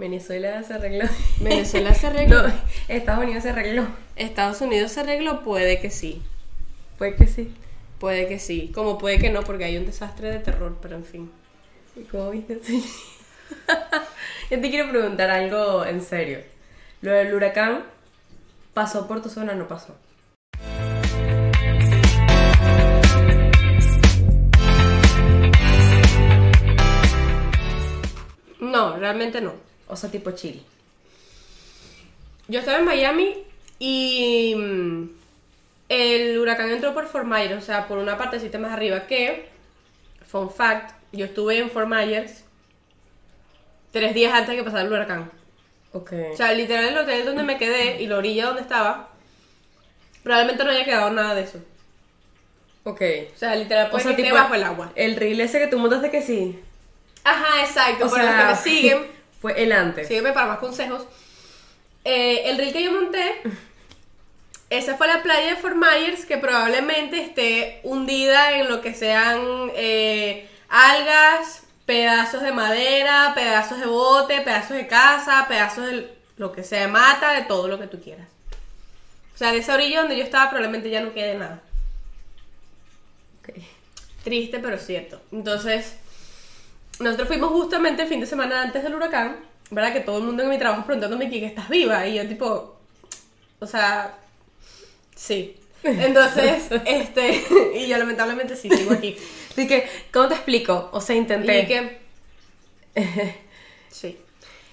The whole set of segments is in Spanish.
Venezuela se arregló. Venezuela se arregló. No, Estados Unidos se arregló. Estados Unidos se arregló, puede que sí. Puede que sí. Puede que sí. Como puede que no, porque hay un desastre de terror, pero en fin. ¿Y cómo viste así? Yo te quiero preguntar algo en serio. Lo del huracán, ¿pasó por tu zona o no pasó? No, realmente no. O sea, tipo Chile. Yo estaba en Miami y mm, el huracán entró por Fort Myers, o sea, por una partecita más arriba que, fun fact, yo estuve en Fort Myers tres días antes de que pasara el huracán. Ok. O sea, literal el hotel donde me quedé y la orilla donde estaba, probablemente no haya quedado nada de eso. ok. O sea, literal, O pues sea, que tipo, bajo el agua. El reel ese que tú montaste que sí. Ajá, exacto. O para los que me siguen, fue el antes. sígueme para más consejos. Eh, el reel que yo monté, esa fue la playa de Fort Myers que probablemente esté hundida en lo que sean eh, algas, pedazos de madera, pedazos de bote, pedazos de casa, pedazos de lo que sea, de mata, de todo lo que tú quieras. O sea, de esa orilla donde yo estaba probablemente ya no quede nada. Triste, pero cierto. Entonces, nosotros fuimos justamente el fin de semana antes del huracán, ¿verdad? Que todo el mundo en mi trabajo preguntándome que estás viva. Y yo tipo, o sea, sí. Entonces, este, y yo lamentablemente sí, sigo aquí. Así que, ¿cómo te explico? O sea, Y intenté. que, sí.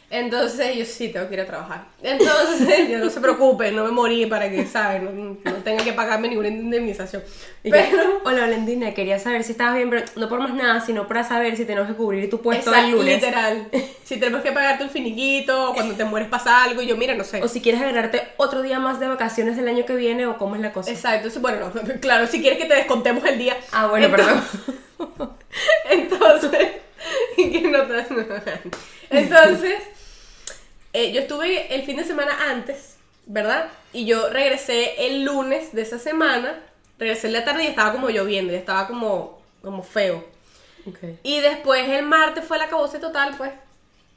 Entonces, yo sí tengo que ir a trabajar. Entonces, yo no se preocupe, no me morí para que, ¿sabes? No, no tenga que pagarme ninguna indemnización. Y Pero, Hola Valentina, quería saber si estabas bien, pero no por más nada, sino para saber si tenemos que cubrir tu puesto Exacto, el lunes. Literal. Si tenemos que pagarte un finiquito, o cuando te mueres pasa algo, y yo, mira, no sé. O si quieres agarrarte otro día más de vacaciones el año que viene, o cómo es la cosa. Exacto, entonces, bueno, no, claro, si quieres que te descontemos el día. Ah, bueno, Entonces- perdón. Entonces, que no Entonces, eh, yo estuve el fin de semana antes, ¿verdad? Y yo regresé el lunes de esa semana, regresé en la tarde y estaba como lloviendo, y estaba como, como feo. Y después el martes fue la cabose total, pues.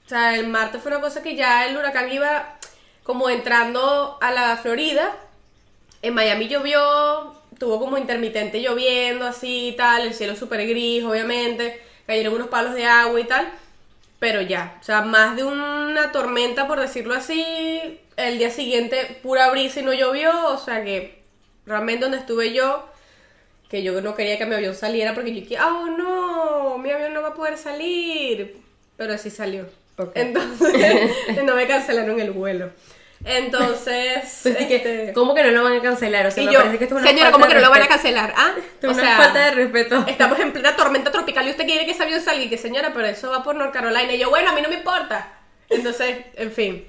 O sea, el martes fue una cosa que ya el huracán iba como entrando a la Florida. En Miami llovió, tuvo como intermitente lloviendo así y tal, el cielo súper gris, obviamente. Cayeron unos palos de agua y tal. Pero ya, o sea, más de una tormenta, por decirlo así. El día siguiente, pura brisa y no llovió. O sea que realmente donde estuve yo, que yo no quería que mi avión saliera porque yo dije, oh no, mi avión no va a poder salir. Pero sí salió. Entonces, no me cancelaron el vuelo. Entonces, este, ¿Cómo que no lo van a cancelar? O sea, y me yo, parece que esto es una señora, ¿cómo que no lo van a cancelar? ¿Ah? Esto una falta de respeto. Estamos en plena tormenta tropical y usted quiere que ese avión salga y que señora, pero eso va por North Carolina. Y yo, bueno, a mí no me importa. Entonces, en fin.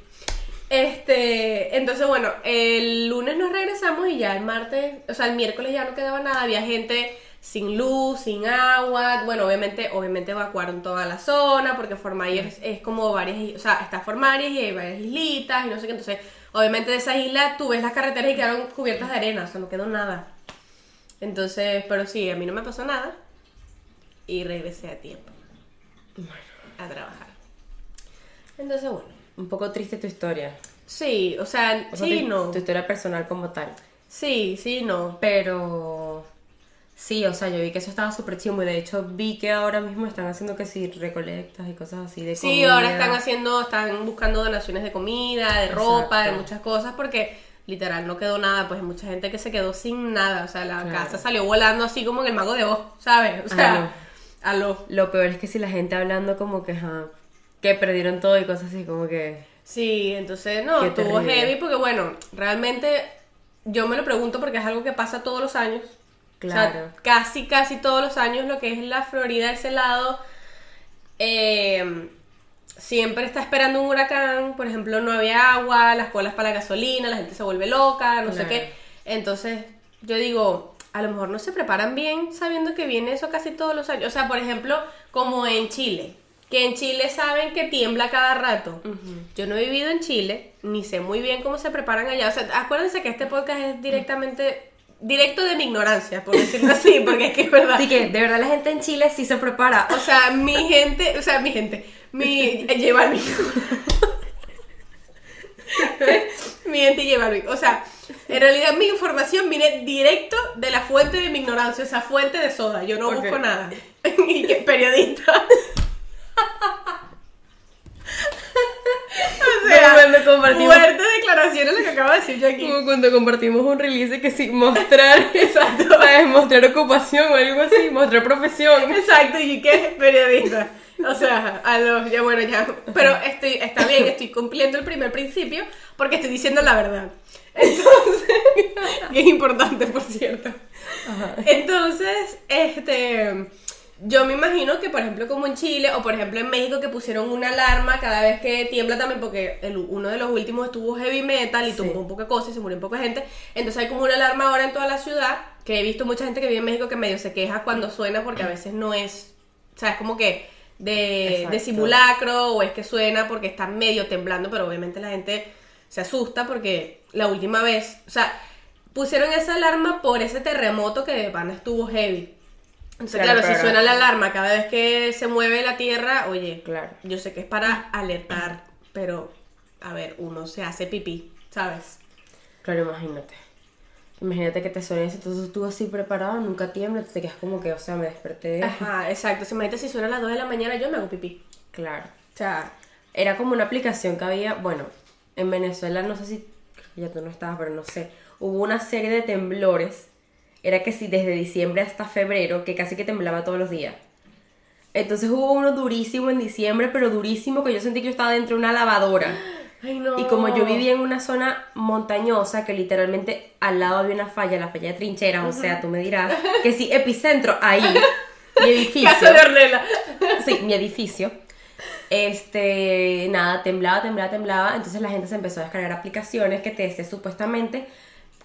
Este, entonces bueno, el lunes nos regresamos y ya el martes, o sea, el miércoles ya no quedaba nada, había gente sin luz, sin agua, bueno, obviamente, obviamente evacuaron toda la zona porque Fort Myers es como varias, o sea, está Myers y hay varias islitas y no sé qué, entonces, obviamente de esas islas tú ves las carreteras y quedaron cubiertas de arena, o sea, no quedó nada. Entonces, pero sí, a mí no me pasó nada y regresé a tiempo a trabajar. Entonces, bueno. Un poco triste tu historia. Sí, o sea, O sea, sí, tu, no. tu historia personal como tal. Sí, sí, no. Pero sí, o sea, yo vi que eso estaba súper chimo y de hecho vi que ahora mismo están haciendo que sí, recolectas y cosas así de Sí, comida. ahora están haciendo, están buscando donaciones de comida, de ropa, de muchas cosas, porque literal no quedó nada, pues hay mucha gente que se quedó sin nada, o sea, la Claro. casa salió volando así como en el mago de Oz, ¿sabes? O sea, aló. Lo peor es que si la gente hablando como que, ajá, que perdieron todo y cosas así como que... Sí, entonces no, estuvo heavy porque bueno, realmente yo me lo pregunto porque es algo que pasa todos los años. O sea, Claro. casi, casi todos los años lo que es la Florida, ese lado, eh, siempre está esperando un huracán. Por ejemplo, no había agua, las colas para la gasolina, la gente se vuelve loca, no sé qué. Entonces, yo digo, a lo mejor no se preparan bien sabiendo que viene eso casi todos los años. O sea, por ejemplo, como en Chile. Que en Chile saben que tiembla cada rato. Yo no he vivido en Chile, ni sé muy bien cómo se preparan allá. O sea, acuérdense que este podcast es directamente, directo de mi ignorancia, por decirlo así, porque es que es verdad. Así que, de verdad, la gente en Chile sí se prepara. O sea, mi gente, o sea, mi gente, mi, lleva el mío. Miente y lleva O sea, en realidad mi información viene directo de la fuente de mi ignorancia, esa fuente de soda. Yo no busco nada. y que periodista. O sea, cuando compartimos- fuerte declaraciones lo que acabo de decir yo aquí. Como cuando compartimos un release que sí, mostrar, Exacto. ¿sabes? Mostrar ocupación o algo así, mostrar profesión. Exacto, y qué periodista. O sea, a los, ya bueno, ya. Pero estoy, está bien, estoy cumpliendo el primer principio porque estoy diciendo la verdad. Entonces, que es importante, por cierto. Entonces, este. Yo me imagino que, por ejemplo, como en Chile o por ejemplo en México, que pusieron una alarma cada vez que tiembla también, porque el- uno de los últimos estuvo heavy metal y Sí. tumbó un poco de cosas y se murió un poco de gente. Entonces hay como una alarma ahora en toda la ciudad, que he visto mucha gente que vive en México que medio se queja cuando suena porque a veces no es, o sea, es como que de, de simulacro o es que suena porque está medio temblando, pero obviamente la gente se asusta porque la última vez, o sea, pusieron esa alarma por ese terremoto que de pana estuvo heavy. Entonces, Claro, claro, si suena la alarma cada vez que se mueve la tierra, oye, Claro. yo sé que es para alertar, pero a ver, uno se hace pipí, ¿sabes? Claro, imagínate. Imagínate que te suenes, entonces tú así preparado, nunca tiembla, te quedas como que, o sea, me desperté. Ajá, exacto. Si imagínate si suena a las 2 de la mañana, yo me hago pipí. Claro. O sea, Era como una aplicación que había, bueno, en Venezuela, no sé si, ya tú no estabas, pero no sé, hubo una serie de temblores, era que sí, desde diciembre hasta febrero, que casi que temblaba todos los días. Entonces hubo uno durísimo en diciembre, pero durísimo, que yo sentí que yo estaba dentro de una lavadora. ay no. Y como yo vivía en una zona montañosa, que literalmente al lado había una falla, la falla de trincheras, o sea, tú me dirás, que sí, epicentro, ahí, mi edificio. Casa de Ornella. Sí, mi edificio. Este, nada, temblaba, temblaba, temblaba. Entonces la gente se empezó a descargar aplicaciones que te decía supuestamente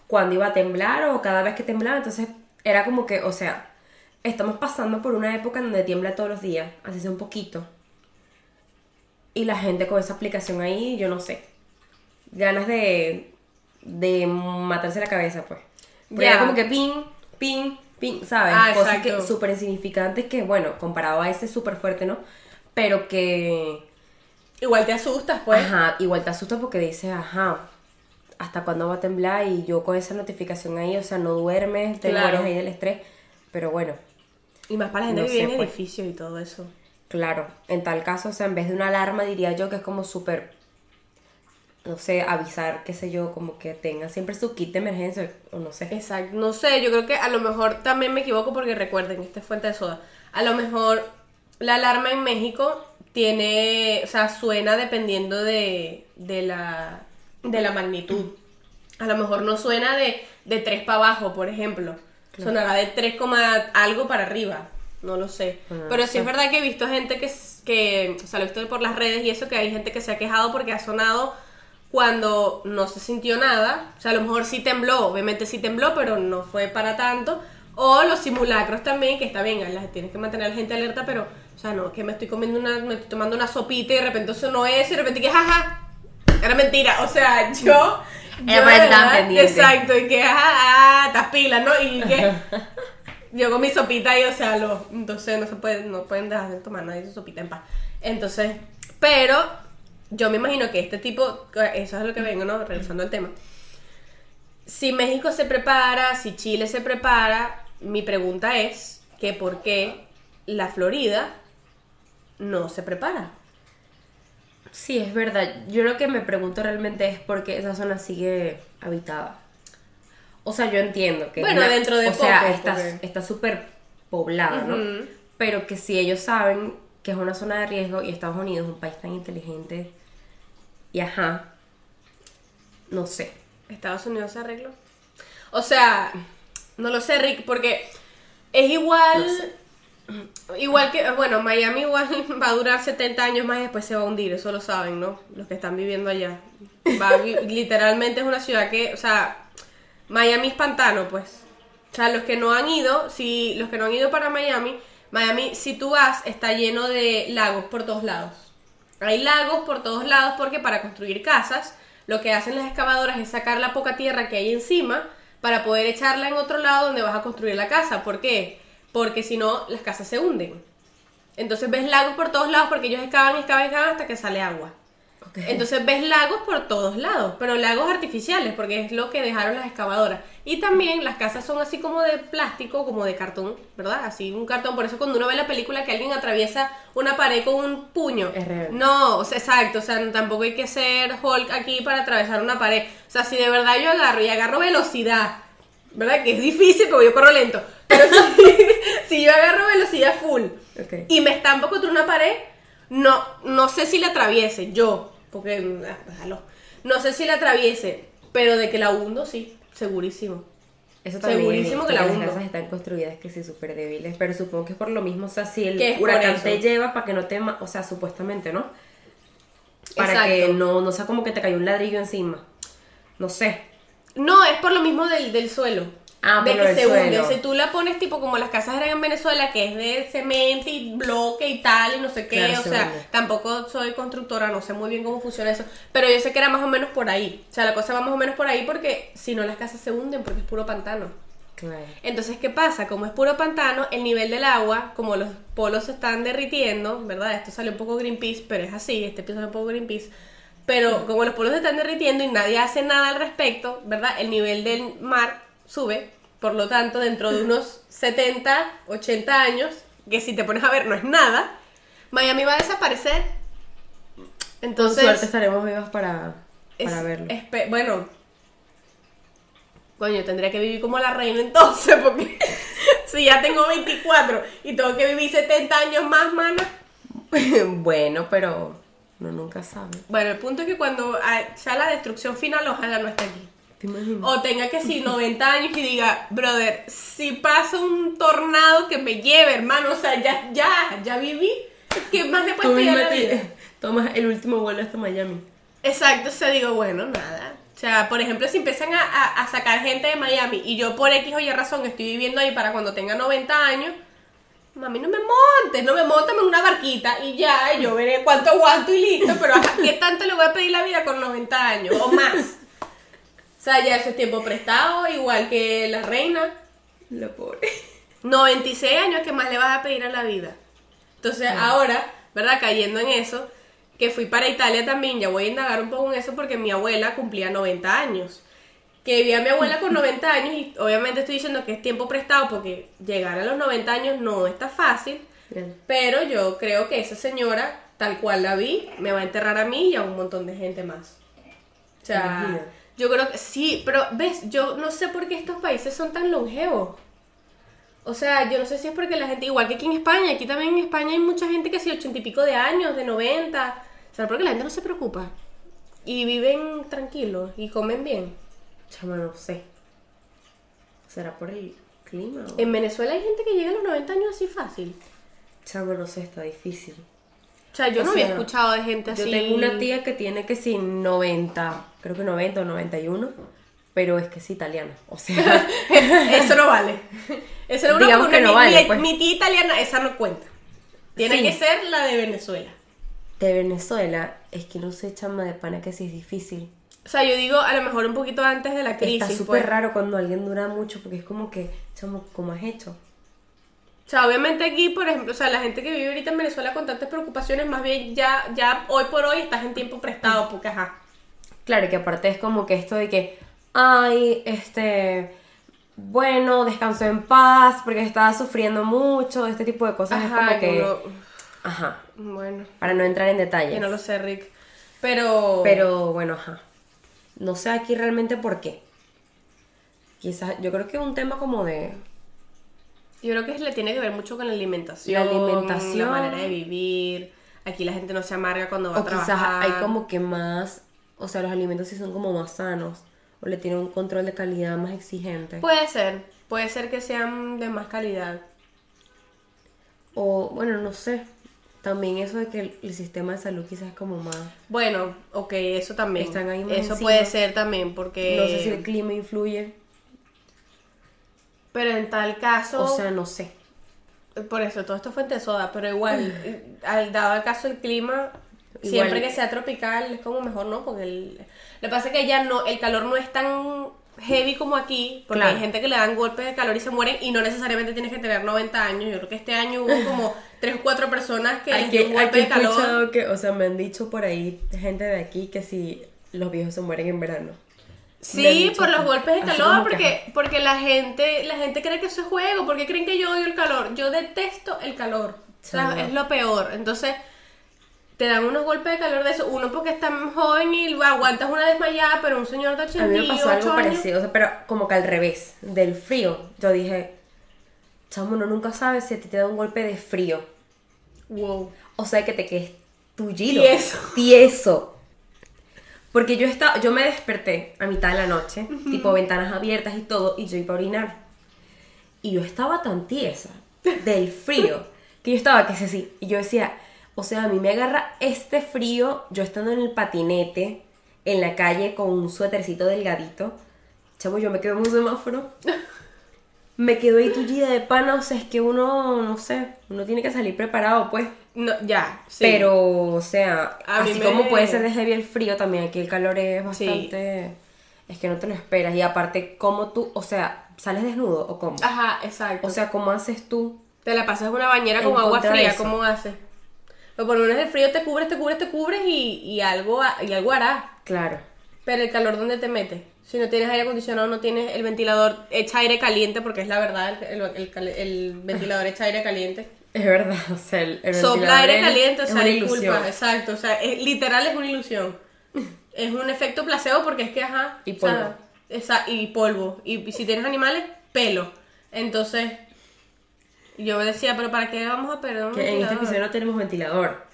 cuándo iba a temblar o cada vez que temblaba. Entonces era como que, o sea, estamos pasando por una época en donde tiembla todos los días, así sea un poquito. Y la gente con esa aplicación ahí, yo no sé. Ganas de, de matarse la cabeza, pues. Porque Ya. era como que ping, ping, ping, ¿sabes? Ah, Cosas exacto. que súper insignificantes que, bueno, comparado a ese súper fuerte, ¿no? Pero que, Igual te asustas, pues. ajá, igual te asusta porque dices, ajá, ¿hasta cuándo va a temblar? Y yo con esa notificación ahí, o sea, no duermes, te Claro. mueres ahí del estrés. Pero bueno, Y más para la gente No que vive en pues. edificios y todo eso. claro, en tal caso, o sea, en vez de una alarma, diría yo que es como súper, no sé, avisar, qué sé yo, como que tengan siempre su kit de emergencia, o no sé. Exacto. No sé, yo creo que a lo mejor también me equivoco porque recuerden, esta es fuente de soda. A lo mejor la alarma en México tiene, o sea, suena dependiendo de, de, la, de la magnitud. A lo mejor no suena de, de 3 para abajo, por ejemplo. Sonará de 3, coma algo para arriba. No lo sé. Pero no sí es verdad que he visto gente que, que, o sea, lo he visto por las redes y eso, que hay gente que se ha quejado porque ha sonado cuando no se sintió nada. O sea, a lo mejor sí tembló, obviamente sí tembló, pero no fue para tanto. O los simulacros también, que está bien, las tienes que mantener a la gente alerta, pero, o sea, no, que me estoy comiendo una, me estoy tomando una sopita y de repente sonó eso y de repente que jaja. Era mentira, o sea, yo. Estar verdad, pendiente. Exacto, y que ah, estás pila, ¿no? Y que. Yo con mi sopita y, o sea, los, entonces no se pueden, no pueden dejar de tomar nadie su sopita en paz. Entonces, pero yo me imagino que este tipo, eso es lo que vengo, ¿no? Regresando al tema. Si México se prepara, si Chile se prepara, mi pregunta es que por qué la Florida no se prepara. Sí, es verdad. Yo lo que me pregunto realmente es por qué esa zona sigue habitada. O sea, yo entiendo que... Bueno, una- dentro de O sea, poco, está porque- está súper poblada, ¿no? Pero que si ellos saben que es una zona de riesgo y Estados Unidos es un país tan inteligente y ajá, no sé. Estados Unidos se arregló. O sea, no lo sé, Rick, porque es igual. Igual que, bueno, Miami igual va a durar 70 años más y después se va a hundir, eso lo saben, ¿no? Los que están viviendo allá. Va literalmente es una ciudad que, o sea, Miami es pantano, pues. O sea, los que no han ido, si los que no han ido para Miami, Miami, si tú vas, está lleno de lagos por todos lados. Hay lagos por todos lados porque para construir casas, lo que hacen las excavadoras es sacar la poca tierra que hay encima para poder echarla en otro lado donde vas a construir la casa. ¿Por qué? Porque si no, las casas se hunden. Entonces ves lagos por todos lados porque ellos excavan, excavan, excavan hasta que sale agua. Entonces ves lagos por todos lados, pero lagos artificiales, porque es lo que dejaron las excavadoras. Y también las casas son así como de plástico, como de cartón, ¿verdad? Así un cartón. Por eso cuando uno ve la película que alguien atraviesa una pared con un puño. Es real. No, o sea, exacto. O sea, tampoco hay que ser Hulk aquí para atravesar una pared. O sea, si de verdad yo agarro y agarro velocidad, ¿verdad? Que es difícil porque yo corro lento. Pero si, si yo agarro velocidad full Ok. y me estampo contra una pared, no, no sé si la atraviese, yo, porque, ah, déjalo. no sé si la atraviese, pero de que la hundo, sí, segurísimo. Eso también Segurísimo que visto, la las casas están construidas que sí súper débiles, pero supongo que es por lo mismo, o sea, si el Que huracán te lleva para que no te, o sea, supuestamente, ¿no? Para Exacto. que no, no sea como que te cayó un ladrillo encima. No sé. No, es por lo mismo del, del suelo. Ah, de que se hunde. Si tú la pones tipo como las casas eran en Venezuela, que es de cemento y bloque y tal, y no sé qué. Claro, o se sea, tampoco soy constructora, no sé muy bien cómo funciona eso. Pero yo sé que era más o menos por ahí. O sea, la cosa va más o menos por ahí porque si no las casas se hunden porque es puro pantano. Claro. Entonces, ¿qué pasa? Como es puro pantano, el nivel del agua, como los polos se están derritiendo, ¿verdad? Esto sale un poco Greenpeace, pero es así, este episodio es un poco Greenpeace. Pero como los polos se están derritiendo y nadie hace nada al respecto, ¿verdad? El nivel del mar sube, por lo tanto, dentro de unos 70, 80 años, que si te pones a ver no es nada, Miami va a desaparecer. Entonces, Con suerte estaremos vivos para, para es- verlo. bueno. Coño, tendría que vivir como la reina entonces, porque si ya tengo 24 y tengo que vivir 70 años más, mana. bueno, pero uno nunca sabe. Bueno, el punto es que cuando ah, ya la destrucción final, ojalá no esté aquí. ¿Te imaginas? O tenga que si 90 años y diga, brother, si pasa un tornado que me lleve, hermano, o sea, ya, ya, ya viví. ¿Qué más puedes Tú la vida? tomas el último vuelo hasta Miami. Exacto, o sea, digo, bueno, nada. O sea, por ejemplo, si empiezan a, a- a sacar gente de Miami y yo por X o Y razón estoy viviendo ahí para cuando tenga 90 años, mami, no me montes, no me montes en una barquita y ya, yo veré cuánto aguanto y listo, pero ajá, ¿qué tanto le voy a pedir la vida con 90 años o más? O sea, ya eso es tiempo prestado, igual que la reina. La pobre. 96 años, ¿qué más le vas a pedir a la vida? Entonces, ahora, ¿verdad? Cayendo en eso, que fui para Italia también, ya voy a indagar un poco en eso porque mi abuela cumplía 90 años. Que vi a mi abuela con 90 años y obviamente estoy diciendo que es tiempo prestado porque llegar a los 90 años no está fácil, Bien. pero yo creo que esa señora, tal cual la vi, me va a enterrar a mí y a un montón de gente más. O sea, Imagina. yo creo que sí, pero ves, yo no sé por qué estos países son tan longevos. O sea, yo no sé si es porque la gente, igual que aquí en España, aquí también en España hay mucha gente que sí, ochenta y pico de años, de 90. O sea, porque la gente no se preocupa. Y viven tranquilos y comen bien. Chama, no sé. ¿Será por el clima? o- En Venezuela hay gente que llega a los 90 años así fácil. Chama, no sé, está difícil. O sea, yo O no había sea, escuchado de gente así. Yo tengo una tía que tiene que sí 90, creo que 90 o 91, pero es que es italiana. O sea, Eso no vale. Eso no Digamos que no mi, vale, mi- pues. mi tía italiana, esa no cuenta. Tiene Sí. que ser la de Venezuela. de Venezuela, es que no sé, chama, de pana que sí es difícil. O sea, yo digo a lo mejor un poquito antes de la crisis. Está súper pues. raro cuando alguien dura mucho, porque es como que, chamo, ¿cómo has hecho? O sea, obviamente aquí, por ejemplo, o sea, la gente que vive ahorita en Venezuela con tantas preocupaciones, más bien ya, ya hoy por hoy estás en tiempo prestado, porque ajá. Claro, que aparte es como que esto de que, ay, este, bueno, descansó en paz porque estaba sufriendo mucho, este tipo de cosas es como que, uno- ajá, bueno, para no entrar en detalles. que no lo sé, Rick. Pero. Pero bueno, ajá. No sé aquí realmente por qué. Quizás, yo creo que es un tema como de. Yo creo que le tiene que ver mucho con la alimentación. La alimentación. La manera de vivir. Aquí la gente no se amarga cuando va O a quizás trabajar. hay como que más. O sea, los alimentos sí son como más sanos. O le tienen un control de calidad más exigente. Puede ser. Puede ser que sean de más calidad. O bueno, no sé. También eso de que el, sistema de salud quizás es como más. Bueno, ok, eso también. Están ahí más eso encima. puede ser también, porque. No sé si el clima influye. Pero en tal caso. O sea, no sé. Por eso, todo esto fue en soda, pero igual, eh, al dado el caso el clima, Igual. siempre que sea tropical es como mejor, ¿no? Porque el, lo que pasa es que ya no, el calor no es tan heavy como aquí, porque Claro. hay gente que le dan golpes de calor y se mueren y no necesariamente tienes que tener 90 años. Yo creo que este año hubo como 3 o 4 personas que les Aquí, dio golpe aquí he de calor. escuchado que, o sea, me han dicho por ahí gente de aquí que si los viejos se mueren en verano. Sí, por los golpes de calor, que, porque, porque la gente la gente cree que eso es juego, porque creen que yo odio el calor. Yo detesto el calor. O sea, es lo peor. Entonces, te dan unos golpes de calor de eso. Uno porque estás joven y aguantas una desmayada, pero un señor de A 88 mí me pasó algo años... parecido, o sea, pero como que al revés, del frío. Yo dije, chamo, uno nunca sabe si a ti te da un golpe de frío. Wow. O sea, que te quedes tullido. Tieso. Tieso. Porque yo estaba, yo me desperté a mitad de la noche, tipo ventanas abiertas y todo, y yo iba a orinar. Y yo estaba tan tiesa del frío que yo estaba que sé así. Y yo decía, o sea, a mí me agarra este frío, yo estando en el patinete, en la calle con un suétercito delgadito. Chamo, yo me quedo en un semáforo. Me quedo ahí tullida de pana, o sea, es que uno, no sé, uno tiene que salir preparado, pues. No, ya, sí. Pero, o sea, A así me- como puede ser de heavy el frío, también aquí el calor es bastante... Es que no te lo esperas. Y aparte, ¿cómo tú, o sea, sales desnudo o cómo? Ajá, exacto. O sea, ¿cómo haces tú? te la pasas en una bañera como agua fría, eso. ¿cómo haces? Pero por lo menos el frío te cubres, te cubres, te cubres y, y algo, y algo harás. Claro. Pero el calor, ¿dónde te metes? Si no tienes aire acondicionado, no tienes el ventilador, echa aire caliente, porque es la verdad, el, el- ventilador echa aire caliente. Es verdad, o sea, el, el Sopla aire es- caliente, o es sea, una disculpa, ilusión. exacto, o sea, es, literal es una ilusión. Es un efecto placebo porque es que, ajá. Y o sea, polvo. esa- y polvo. Y, y si tienes animales, pelo. Entonces, yo decía, pero ¿para qué vamos a perder un Que en este ventilador? episodio no tenemos ventilador.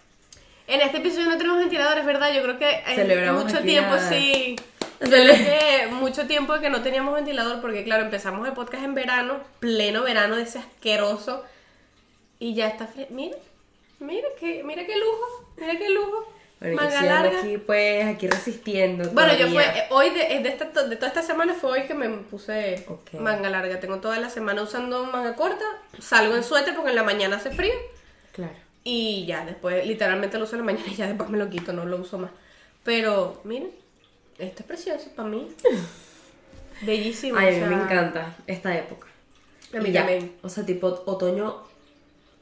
En este episodio no tenemos ventiladores, ¿verdad? Yo creo que hay Celebramos mucho tiempo, sí. Cele- que mucho tiempo que no teníamos ventilador, porque claro, empezamos el podcast en verano, pleno verano de ese asqueroso, y ya está fre- Mira, mira que, mira qué lujo, mira qué lujo. Bueno, Manga larga. aquí, pues, aquí resistiendo. Bueno, yo fue, eh, hoy, de, de, esta, de toda esta semana fue hoy que me puse manga larga. Tengo toda la semana usando manga corta, salgo en suéter porque en la mañana hace frío. Claro. Y ya, después literalmente lo uso en la mañana y ya después me lo quito, no lo uso más. Pero, miren, esto es precioso para mí. Bellísimo. Ay, o sea, me encanta esta época. A mí ya, también. O sea, tipo otoño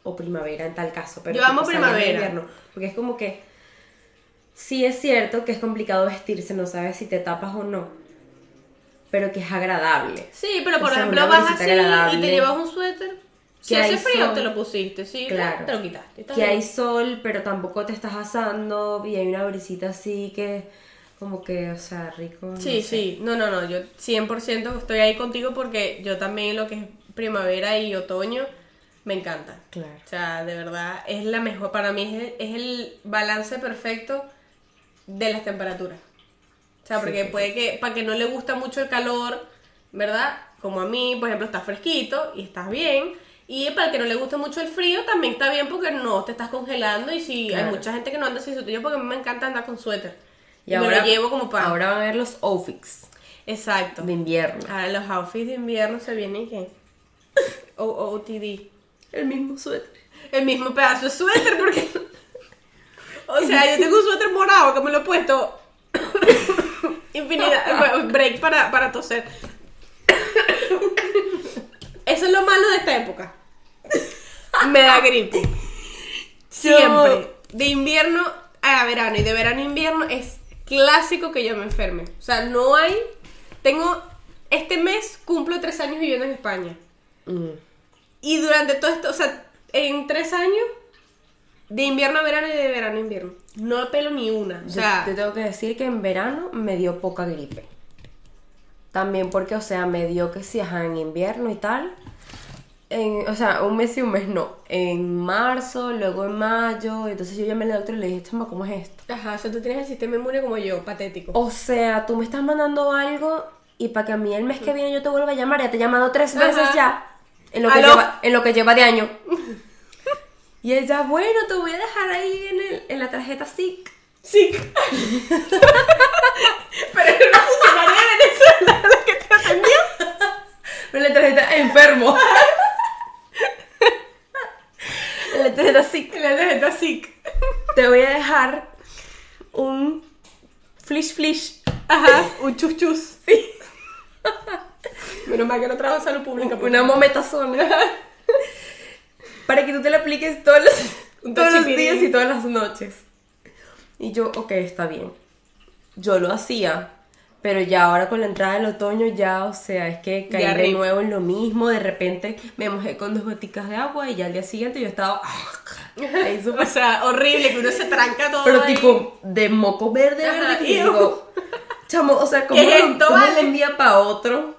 o primavera en tal caso. Pero Yo amo primavera. invierno, porque es como que sí es cierto que es complicado vestirse, no sabes si te tapas o no. Pero que es agradable. Sí, pero por O sea, ejemplo vas así y te llevas un suéter. Si hace frío, sol. te lo pusiste. Sí, Claro. te lo quitaste. Que bien. hay sol, pero tampoco te estás asando y hay una brisita así que como que, o sea, rico. no Sí, sé. sí, no, no, no, yo 100% estoy ahí contigo porque yo también lo que es primavera y otoño me encanta. Claro. O sea, de verdad, es la mejor, para mí es el, es el balance perfecto de las temperaturas. O sea, porque sí, puede que, para que no le gusta mucho el calor, ¿verdad? Como a mí, por ejemplo, está fresquito y estás bien. Y para el que no le gusta mucho el frío, también está bien porque no te estás congelando. Y si hay mucha gente que no anda sin suéter, porque a mí me encanta andar con suéter. Y, Y, ahora me lo llevo como para... Ahora van a ver los outfits Exacto. de invierno. Ahora los outfits de invierno se vienen que o OTD. El mismo suéter. El mismo pedazo de suéter porque o sea, yo tengo un suéter morado que me lo he puesto infinidad break para, para toser. Eso es lo malo de esta época. Me da gripe. Siempre. De invierno a verano y de verano a invierno es clásico que yo me enferme. O sea, no hay. Tengo. Este mes cumplo tres años viviendo en España. Mm. Y durante todo esto, o sea, en tres años, de invierno a verano y de verano a invierno. No pelo ni una. O sea, te tengo que decir que en verano me dio poca gripe. También porque, o sea, me dio que sí, ajá, en invierno y tal. En, o sea, un mes y un mes no. En marzo, luego en mayo. Entonces yo llamé al doctor y le dije, chama, ¿cómo es esto? ajá, o sea, tú tienes el sistema inmune como yo, patético. O sea, tú me estás mandando algo y para que a mí el mes que viene yo te vuelva a llamar, ya te he llamado tres veces Ajá. ya. En lo, que lleva, en lo que lleva de año. y ella, bueno, te voy a dejar ahí en, el- en la tarjeta SIC. Sí. Pero era una funcionaria venezolana la que te atendió. En la tarjeta enfermo. en la tarjeta SIC. La tarjeta SIC. Te voy a dejar un flish flish. Ajá, un chus chus. Sí. Menos mal que no trabajo en salud pública. porque- Una mometazona. Para que tú te la apliques todos los, todos los días y todas las noches. Y yo, ok, está bien. Yo lo hacía. Pero ya ahora con la entrada del otoño ya, o sea, es que caí Ya de rip. nuevo en lo mismo. De repente me mojé con dos goticas de agua y ya al día siguiente yo estaba... ahí súper O sea, horrible, que uno se tranca todo. Pero ahí. tipo, de moco verde, Ajá, verde, que digo, chamo, o sea, ¿cómo, ¿Qué es lo- esto, cómo vale? de un día para otro?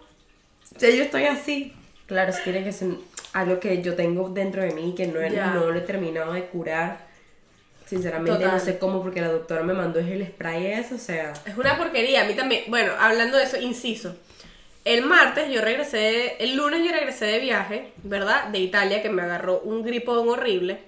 O sea, yo estoy así. Claro, eso tiene que ser algo que yo tengo dentro de mí que no, he- no lo he terminado de curar. Sinceramente Total. no sé cómo, porque la doctora me mandó el spray ese, o sea... Es una porquería, a mí también. Bueno, hablando de eso, inciso. El martes yo regresé, el lunes yo regresé de viaje, ¿verdad? De Italia, que me agarró un gripón horrible.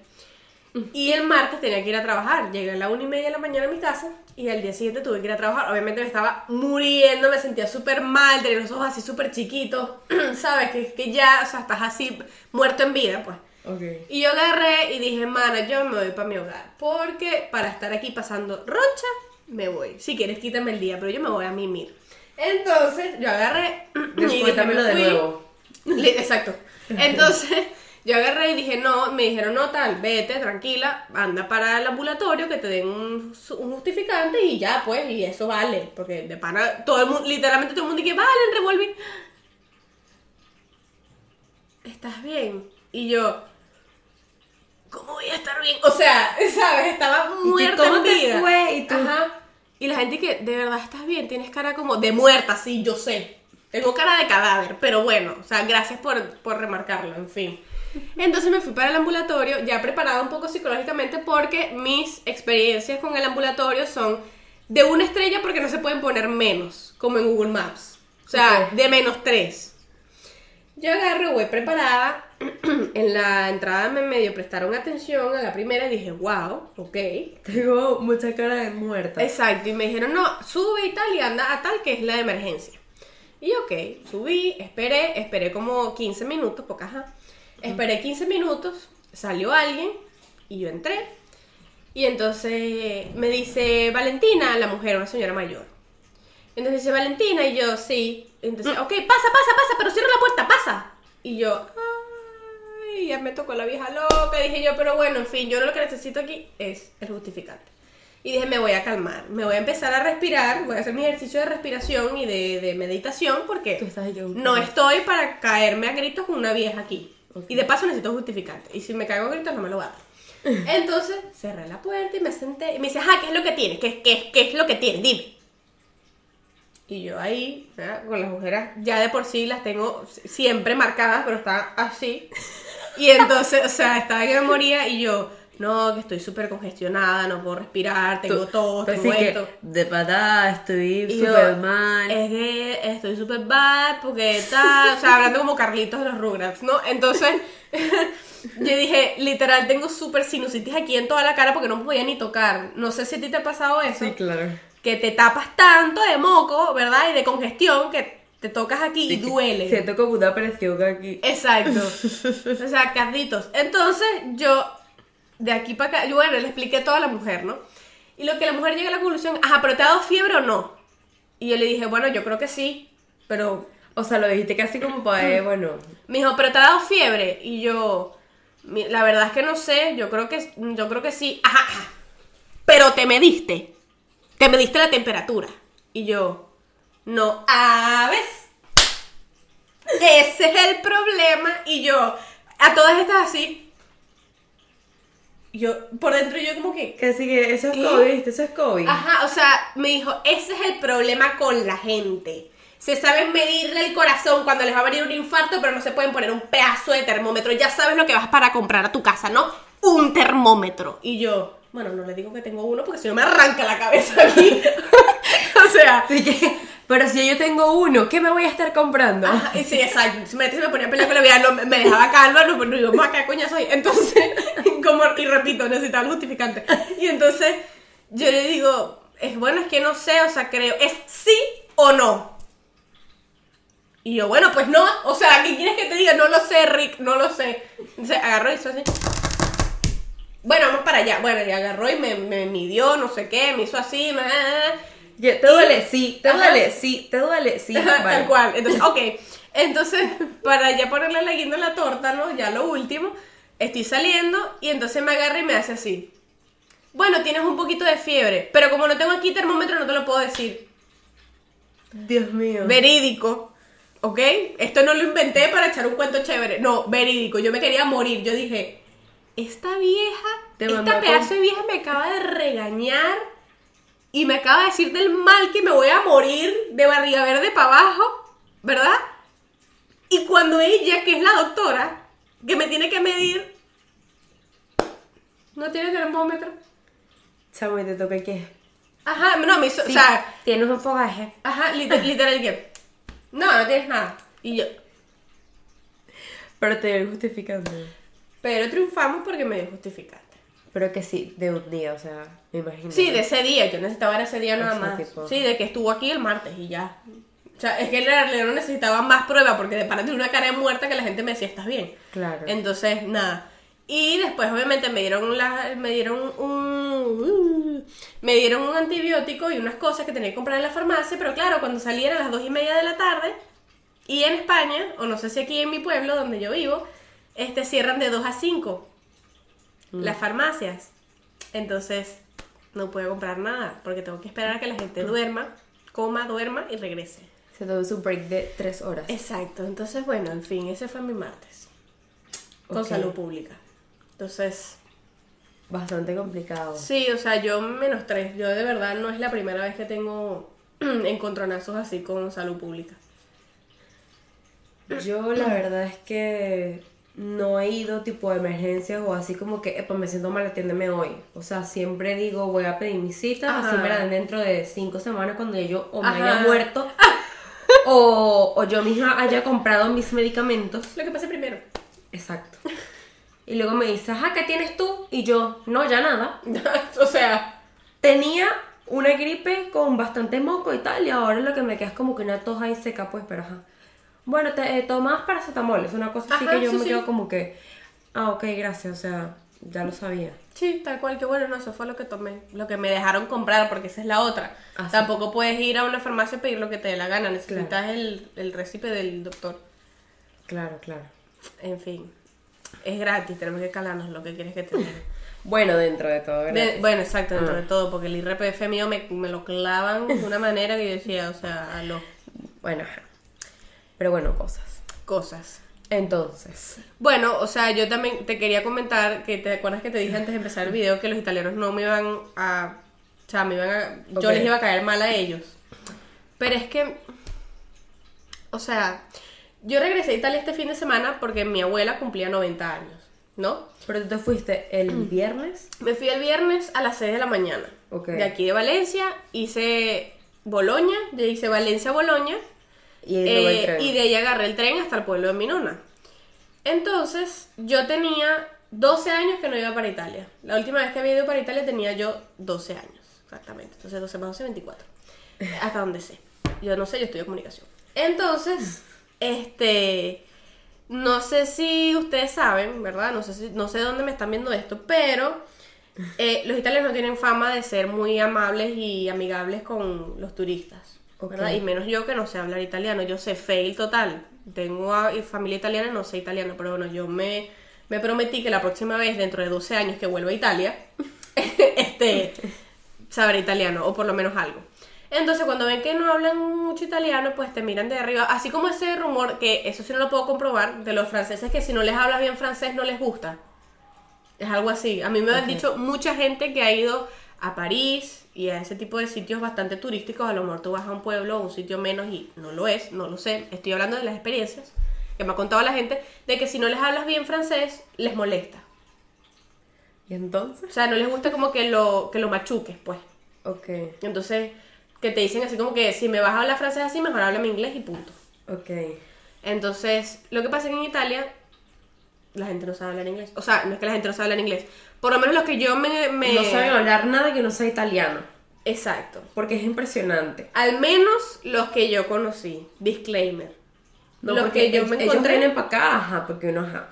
Y el martes tenía que ir a trabajar. Llegué a la una y media de la mañana a mi casa y al día siguiente tuve que ir a trabajar. Obviamente me estaba muriendo, me sentía súper mal, tenía los ojos así súper chiquitos, ¿sabes? Que, que ya, o sea, estás así muerto en vida, pues. Ok. Y yo agarré y dije, mana, yo me voy para mi hogar. Porque para estar aquí pasando roncha, me voy. Si quieres, quítame el día, pero yo me voy a mimir. Entonces, yo agarré. y dije, me de nuevo. Exacto. Entonces, yo agarré y dije, no, me dijeron, no, tal, vete, tranquila, anda para el ambulatorio, que te den un, justificante y ya, pues, y eso vale. Porque de pana, todo el mundo, literalmente todo el mundo dice, vale, revolví. ¿Estás bien? Y yo, ¿cómo voy a estar bien? O sea, ¿sabes? Estaba muerta ¿cómo en te vida. fue? Y tú- Ajá. Y la gente que, de verdad estás bien, tienes cara como de muerta, sí, yo sé. Tengo cara de cadáver, pero bueno, o sea, gracias por, por remarcarlo, en fin. Entonces me fui para el ambulatorio, ya preparada un poco psicológicamente, porque mis experiencias con el ambulatorio son de una estrella porque no se pueden poner menos, como en Google Maps. O sea, de menos tres. Yo agarro, voy preparada. en la entrada me medio prestaron atención a la primera y dije, wow, ok. Tengo mucha cara de muerta. Exacto, y me dijeron, no, sube y tal, y anda a tal, que es la de emergencia. Y ok, subí, esperé, esperé como 15 minutos, porque ajá. Esperé 15 minutos, salió alguien, y yo entré. Y entonces me dice Valentina, la mujer, una señora mayor. Entonces dice Valentina, y yo, sí. Entonces, ok, pasa, pasa, pasa, pero cierra la puerta, pasa. Y yo, ay, ya me tocó la vieja loca. Dije yo, pero bueno, en fin, yo lo que necesito aquí es el justificante. Y dije, me voy a calmar, me voy a empezar a respirar, voy a hacer mi ejercicio de respiración y de, de meditación porque no estoy para caerme a gritos con una vieja aquí. Y de paso necesito justificante. Y si me caigo a gritos no me lo va a dar. Entonces cerré la puerta y me senté. Y me dice, ah, ¿qué es lo que tienes? ¿Qué, qué, qué es lo que tienes? Dime. Y yo ahí, ¿verdad? con las ojeras, ya de por sí las tengo siempre marcadas, pero están así. Y entonces, o sea, estaba que me moría y yo, no, que estoy súper congestionada, no puedo respirar, tengo tos, tengo esto. de patada estoy súper mal. Es que estoy súper bad porque tal, o sea, hablando como Carlitos de los Rugrats, ¿no? Entonces, yo dije, literal, tengo súper sinusitis aquí en toda la cara porque no me podía ni tocar. No sé si a ti te ha pasado eso. Sí, claro. Que te tapas tanto de moco, ¿verdad? Y de congestión que te tocas aquí y Sí, duele. Siento como una presión aquí. Exacto. O sea, carditos. Entonces, yo, de aquí para acá, yo, bueno, le expliqué todo a la mujer, ¿no? Y lo que la mujer llega a la conclusión, ajá, pero ¿te ha dado fiebre o no? Y yo le dije, bueno, yo creo que sí, pero O sea, lo dijiste casi como para, eh, bueno, me dijo, ¿pero te ha dado fiebre? Y yo, "Mi- la verdad es que no sé, yo creo que, yo creo que sí. Ajá, ajá. Pero te mediste. Te mediste la temperatura. Y yo, no, ah, ¿ves? Ese es el problema. Y yo, a todas estas así. Yo, por dentro yo como que, que sí que eso es ¿Qué? COVID, ¿viste? Eso es COVID. Ajá, o sea, me dijo, ese es el problema con la gente. Se saben medirle el corazón cuando les va a venir un infarto, pero no se pueden poner un pedazo de termómetro. Ya sabes lo que vas para comprar a tu casa, ¿no? Un termómetro. Y yo, bueno, no le digo que tengo uno porque si no me arranca la cabeza aquí. o sea, pero si yo tengo uno, ¿qué me voy a estar comprando? Ajá, sí, exacto. Si me, si me ponía a pelear con la vida, no, me dejaba calma, no, no digo, ¿qué coño soy? Entonces, como, y repito, necesitaba un justificante. Y entonces, yo le digo, es bueno, es que no sé, o sea, creo, ¿es sí o no? Y yo, bueno, pues no, o sea, ¿qué quieres que te diga? No lo sé, Rick, no lo sé. Entonces, agarró y hizo así. Bueno, vamos para allá. Bueno, y agarró y me, me midió, no sé qué, me hizo así, me... ¿Te duele? Sí. ¿Te duele? Sí. ¿Te duele? Sí. Tal cual. Entonces, ok. Entonces, para ya ponerle la guinda a la torta, ¿no? Ya lo último, estoy saliendo y entonces me agarra y me hace así. Bueno, tienes un poquito de fiebre, pero como no tengo aquí termómetro no te lo puedo decir. Dios mío. Verídico. ¿Ok? Esto no lo inventé para echar un cuento chévere. No, verídico. Yo me quería morir. Yo dije, esta vieja, esta pedazo de vieja me acaba de regañar y me acaba de decir del mal que me voy a morir de barriga verde para abajo, ¿verdad? Y cuando ella, que es la doctora, que me tiene que medir, no tiene termómetro. Chamo, y te toca qué. Ajá, no, me hizo, Sí, o sea, tienes un fogaje. ajá, liter- literal que, no, no tienes nada. Y yo, Pero te dio justificando. pero triunfamos porque me dio justificante. Pero que sí, de un día, o sea, me imagino. Sí, de ese día, yo necesitaba ese día nada O sea, más. tipo- Sí, de que estuvo aquí el martes y ya. O sea, es que en realidad no necesitaba más prueba porque de para una cara de muerta que la gente me decía, estás bien. Claro. Entonces, nada. Y después, obviamente, me dieron la, me dieron un me dieron un antibiótico y unas cosas que tenía que comprar en la farmacia, pero claro, cuando salía a las dos y media de la tarde, y en España, o no sé si aquí en mi pueblo donde yo vivo, este cierran de 2 a 5 las farmacias. Entonces, no puedo comprar nada, porque tengo que esperar a que la gente duerma, coma, duerma y regrese. Se tomó su break de tres horas. Exacto, entonces bueno, en fin, ese fue mi martes. Con salud pública. Entonces, Bastante complicado. sí, o sea, yo menos tres. Yo de verdad no es la primera vez que tengo encontronazos así con salud pública. Yo la verdad es que no he ido tipo de emergencias o así como que, epa, me siento mal, atiéndeme hoy. O sea, siempre digo, voy a pedir mi cita, Ajá. así me la den dentro de cinco semanas cuando yo o me Ajá. haya muerto o, o yo misma haya comprado mis medicamentos. Lo que pase primero. Exacto. Y luego me dice, ajá, ¿qué tienes tú? Y yo, no, ya nada. o sea, Tenía una gripe con bastante moco y tal, y ahora lo que me queda es como que una tos ahí seca, pues, pero ajá. Bueno, te eh, tomas paracetamol, es una cosa así Ajá, que yo sí, me sí. quedo como que, ah, ok, gracias, o sea, ya lo sabía. sí, tal cual, que bueno, no, eso fue lo que tomé. Lo que me dejaron comprar, porque esa es la otra. Ah, sí. Tampoco puedes ir a una farmacia a pedir lo que te dé la gana. Necesitas el, el recipe del doctor. Claro, claro. En fin, es gratis, tenemos que calarnos lo que quieres que te diga. Bueno, dentro de todo. De- bueno, exacto, dentro Ah. de todo, porque el IRPF mío me, me lo clavan de una manera que yo decía, o sea, a los Bueno. Pero bueno, cosas. cosas. Entonces, Bueno, o sea, yo también te quería comentar que te acuerdas que te dije antes de empezar el video que los italianos no me iban a. O sea, me iban a. Yo les iba a caer mal a ellos. Pero es que. O sea, yo regresé a Italia este fin de semana porque mi abuela cumplía 90 años, ¿no? pero tú te fuiste el viernes. Me fui el viernes a las 6 de la mañana. Ok. De aquí de Valencia, hice Boloña, yo hice Valencia-Boloña. Y Eh, y de ahí agarré el tren hasta el pueblo de Minona. Entonces, yo tenía 12 años que no iba para Italia. La última vez que había ido para Italia tenía yo 12 años, exactamente. Entonces, 12 más 12, 24. Hasta donde sé. Yo no sé, yo estudio comunicación. Entonces, este. No sé si ustedes saben, ¿verdad? No sé, si, no sé dónde me están viendo esto, pero eh, los italianos tienen fama de ser muy amables y amigables con los turistas, Y menos yo que no sé hablar italiano, yo sé fail total. Tengo a- familia italiana, no sé italiano, pero bueno, yo me, me prometí que la próxima vez, dentro de 12 años que vuelva a Italia, este, sabré italiano, o por lo menos algo. Entonces, cuando ven que no hablan mucho italiano, pues te miran de arriba. Así como ese rumor, que eso sí no lo puedo comprobar, de los franceses que si no les hablas bien francés no les gusta. Es algo así. A mí me han dicho mucha gente que ha ido a París y a ese tipo de sitios bastante turísticos. A lo mejor tú vas a un pueblo o un sitio menos y no lo es, no lo sé. Estoy hablando de las experiencias que me ha contado la gente de que si no les hablas bien francés, les molesta. ¿Y entonces? O sea, no les gusta como que lo, que lo machuques, pues. Ok, Entonces, que te dicen así como que si me vas a hablar francés así, mejor háblame inglés y punto. ok. Entonces, lo que pasa es que en Italia la gente no sabe hablar inglés. O sea, no es que la gente no sabe hablar inglés. Por lo menos los que yo me... me... No saben hablar nada que no sea italiano. Exacto. Porque es impresionante. Al menos los que yo conocí. Disclaimer. No, los que yo ellos, me ellos encontré... vienen para acá, ajá, porque uno, ajá.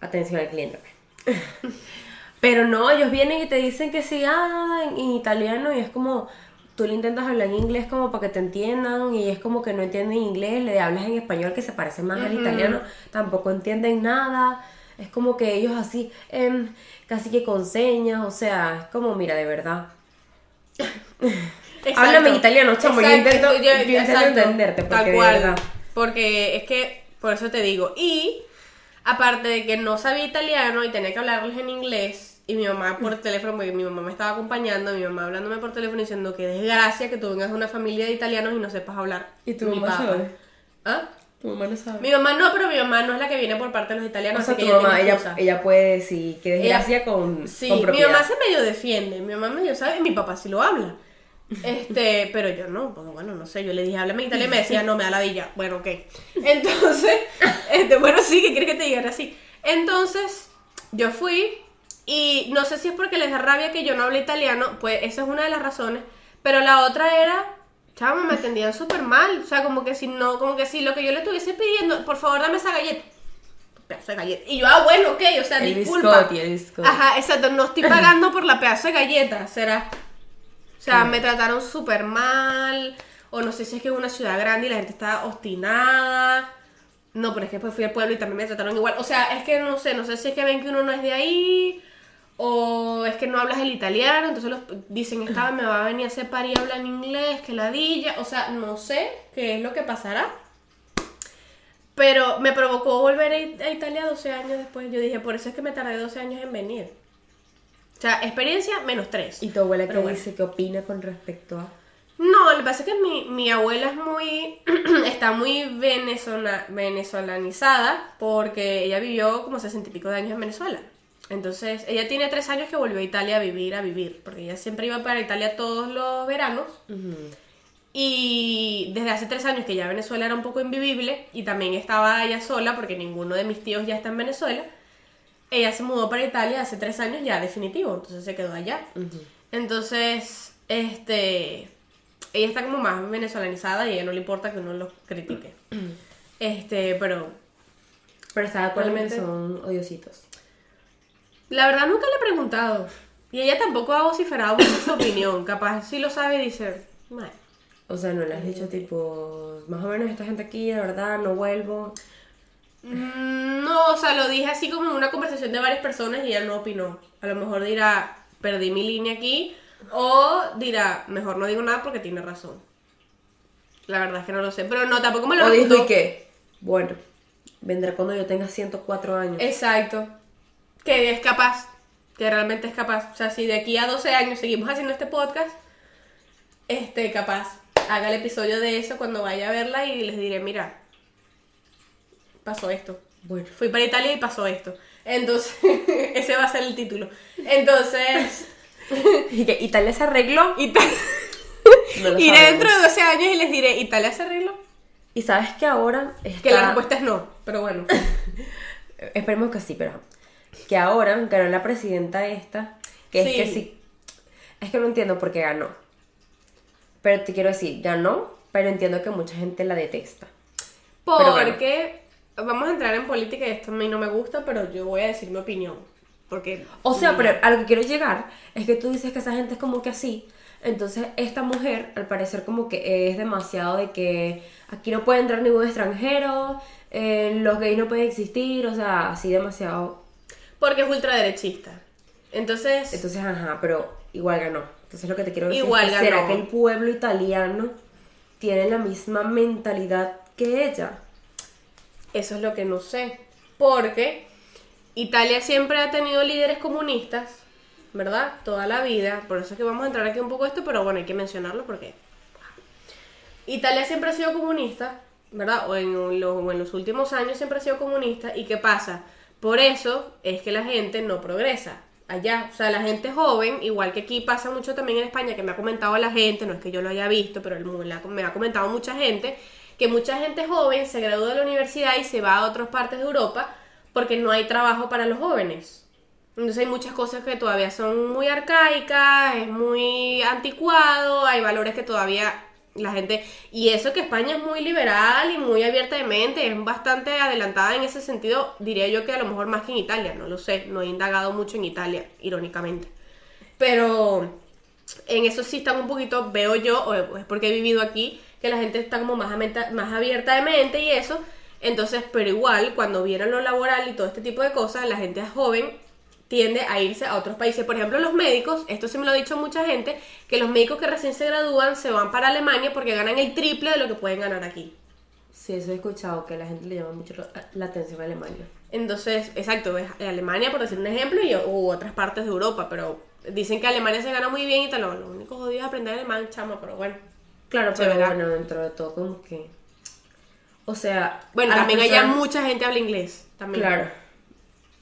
Atención al cliente. pues. Pero no, ellos vienen y te dicen que sí, ah, en, en italiano y es como, tú le intentas hablar en inglés como para que te entiendan y es como que no entienden inglés, le hablas en español que se parece más al italiano, tampoco entienden nada. Es como que ellos así, em, casi que con señas, o sea, es como, mira, de verdad. Exacto. Háblame en italiano, chamo, yo intento, yo- yo intento entenderte, porque Tal de cual. verdad. Porque es que, por eso te digo. Y, aparte de que no sabía italiano y tenía que hablarles en inglés, y mi mamá por teléfono, porque mi mamá me estaba acompañando, mi mamá hablándome por teléfono diciendo que desgracia que tú vengas de una familia de italianos y no sepas hablar. ¿Y tu mi mamá papá. sabe? ¿Ah? Tu mamá no sabe. Mi mamá no, pero mi mamá no es la que viene por parte de los italianos, o sea, así tu que mamá, ella, puede decir que desgracia Ella- con, Sí, con mi propiedad. mamá se medio defiende, mi mamá medio sabe, y mi papá sí lo habla. Este, pero yo no, pues bueno, no sé, yo le dije, háblame en italiano y me decía, no, me da la villa. Bueno, ok. Entonces, este, bueno, sí, que quieres que te diga así. Entonces, yo fui y no sé si es porque les da rabia que yo no hable italiano, pues esa es una de las razones, pero la otra era, chama, me atendían súper mal, o sea, como que si no, como que si lo que yo le estuviese pidiendo, por favor, dame esa galleta. Pedazo de galleta. Y yo, ah, bueno, ok, o sea, El disculpa. biscotti, el biscotti. Ajá, exacto, no estoy pagando por la pedazo de galleta, será. O sea, me trataron súper mal, o no sé si es que es una ciudad grande y la gente está obstinada. No, pero es que después fui al pueblo y también me trataron igual. O sea, es que no sé, no sé si es que ven que uno no es de ahí, o es que no hablas el italiano, entonces los dicen, esta me va a venir a par y habla en inglés, que ladilla. O sea, no sé qué es lo que pasará. Pero me provocó volver a Italia 12 años después. Yo dije, por eso es que me tardé 12 años en venir. O sea, experiencia menos 3. ¿Y tu abuela qué Pero bueno. dice? ¿Qué opina con respecto a...? No, lo que pasa es que mi, mi abuela es muy. está muy venezola- venezolanizada porque ella vivió como sesenta y pico de años en Venezuela. Entonces, ella tiene tres años que volvió a Italia a vivir, a vivir, porque ella siempre iba para Italia todos los veranos. Y desde hace tres años que ya Venezuela era un poco invivible y también estaba ella sola porque ninguno de mis tíos ya está en Venezuela. Ella se mudó para Italia hace tres años ya definitivo, entonces se quedó allá. Entonces, este, ella está como más venezolanizada y a ella no le importa que uno lo critique. Este, pero Pero está de acuerdo que son odiositos. La verdad nunca le he preguntado. Y ella tampoco ha vociferado mucho su opinión. Capaz si lo sabe y dice, bueno. O sea, no le has dicho tipo, más o menos esta gente aquí, de verdad, no vuelvo. Mm, No, o sea, lo dije así como en una conversación de varias personas y ella no opinó. A lo mejor dirá, perdí mi línea aquí. O dirá, mejor no digo nada porque tiene razón. La verdad es que no lo sé. Pero no, tampoco me lo O dijo. ¿y qué? Bueno, vendrá cuando yo tenga 104 años. Exacto. Que es capaz. Que realmente es capaz. O sea, si de aquí a 12 años seguimos haciendo este podcast, este, capaz. Haga el episodio de eso cuando vaya a verla y les diré, mira, pasó esto. Bueno, Fui para Italia y pasó esto. Entonces, ese va a ser el título. Entonces, y que Italia se arregló. Ita- No lo iré dentro de 12 años y les diré, ¿Italia se arregló? Y sabes que ahora está... Que la respuesta es no, pero bueno. Esperemos que sí, pero... Que ahora ganó la presidenta esta, que es que sí... Es que no entiendo por qué ganó. Pero te quiero decir, ganó, pero entiendo que mucha gente la detesta. Porque vamos a entrar en política y esto a mí no me gusta, pero yo voy a decir mi opinión. Porque. O sea, pero a lo que quiero llegar es que tú dices que esa gente es como que así. Entonces, esta mujer, al parecer, como que es demasiado de que aquí no puede entrar ningún extranjero, eh, los gays no pueden existir, o sea, así demasiado. Porque es ultraderechista. Entonces. Entonces, ajá, pero igual ganó. Entonces, lo que te quiero decir Igual es que ¿será ganó. que el pueblo italiano tiene la misma mentalidad que ella? Eso es lo que no sé. Porque Italia siempre ha tenido líderes comunistas, ¿verdad? Toda la vida. Por eso es que vamos a entrar aquí un poco a esto, pero bueno, hay que mencionarlo porque. Italia siempre ha sido comunista, ¿verdad? O en, lo- o en los últimos años siempre ha sido comunista. ¿Y qué pasa? Por eso es que la gente no progresa allá. O sea, la gente joven, igual que aquí pasa mucho también en España, que me ha comentado la gente, no es que yo lo haya visto, pero me ha comentado mucha gente, que mucha gente joven se gradúa de la universidad y se va a otras partes de Europa porque no hay trabajo para los jóvenes. Entonces hay muchas cosas que todavía son muy arcaicas, es muy anticuado, hay valores que todavía la gente... Y eso que España es muy liberal y muy abierta de mente, es bastante adelantada en ese sentido, diría yo que a lo mejor más que en Italia, no lo sé, no he indagado mucho en Italia, irónicamente. Pero en eso sí están un poquito, veo yo, o es porque he vivido aquí, que la gente está como más, amenta- más abierta de mente y eso. Entonces, pero igual, cuando vieron lo laboral y todo este tipo de cosas, la gente joven tiende a irse a otros países. Por ejemplo, los médicos, esto sí me lo ha dicho mucha gente, que los médicos que recién se gradúan se van para Alemania porque ganan el triple de lo que pueden ganar aquí. Sí, eso he escuchado, que a la gente le llama mucho la, atención a Alemania. Entonces, exacto, es Alemania por decir un ejemplo y u otras partes de Europa, pero dicen que Alemania se gana muy bien y tal. Lo, lo único jodido es aprender alemán, chamo, pero bueno. Claro, pero verá. bueno, dentro de todo como que... O sea... Bueno, también allá personas- mucha gente habla inglés. También. Claro.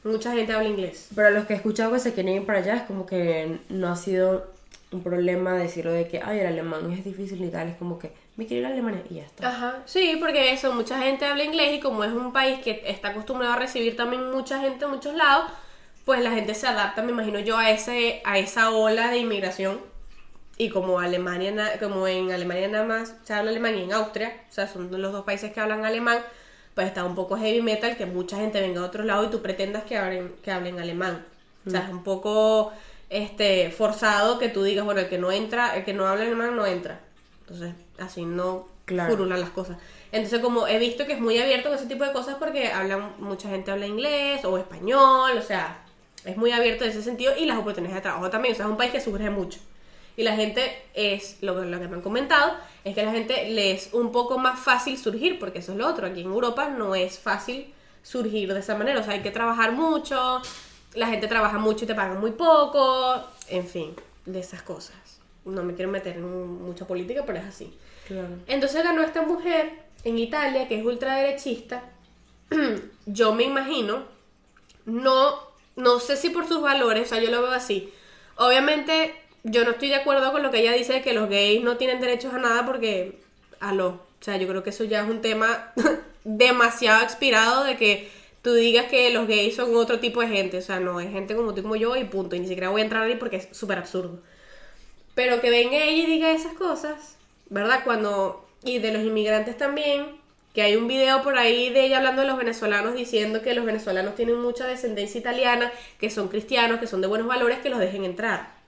Mucha gente habla inglés. Pero los que he escuchado que se quieren ir para allá es como que no ha sido un problema decirlo de que, ay, el alemán es difícil y tal. Es como que, me quiero ir a Alemania y ya está. Ajá, sí, porque eso, mucha gente habla inglés y como es un país que está acostumbrado a recibir también mucha gente en muchos lados, pues la gente se adapta, me imagino yo, a ese a esa ola de inmigración. Y como Alemania, como en Alemania nada más se habla alemán y en Austria, o sea, son los dos países que hablan alemán, pues está un poco heavy metal que mucha gente venga de otro lado y tú pretendas que hablen, que hablen alemán. O sea, es un poco este forzado que tú digas, bueno, el que no entra, el que no habla alemán no entra. Entonces, así no Claro. furulan las cosas. Entonces, como he visto que es muy abierto con ese tipo de cosas porque hablan, mucha gente habla inglés o español, o sea, es muy abierto en ese sentido y las oportunidades de trabajo también. O sea, es un país que surge mucho. Y la gente es, lo, que- lo que me han comentado, es que a la gente le es un poco más fácil surgir, porque eso es lo otro. Aquí en Europa no es fácil surgir de esa manera. O sea, hay que trabajar mucho, la gente trabaja mucho y te pagan muy poco, en fin, de esas cosas. No me quiero meter en mucha política, pero es así. Claro. Entonces ganó esta mujer en Italia, que es ultraderechista. yo me imagino, no, no sé si por sus valores, o sea, yo lo veo así. Obviamente, yo no estoy de acuerdo con lo que ella dice de que los gays no tienen derechos a nada porque, aló, o sea, yo creo que eso ya es un tema demasiado expirado de que tú digas que los gays son otro tipo de gente, o sea, no, es gente como tú y como yo y punto, y ni siquiera voy a entrar ahí porque es súper absurdo. Pero que venga ella y diga esas cosas, ¿verdad? Cuando. Y de los inmigrantes también, que hay un video por ahí de ella hablando de los venezolanos diciendo que los venezolanos tienen mucha descendencia italiana, que son cristianos, que son de buenos valores, que los dejen entrar.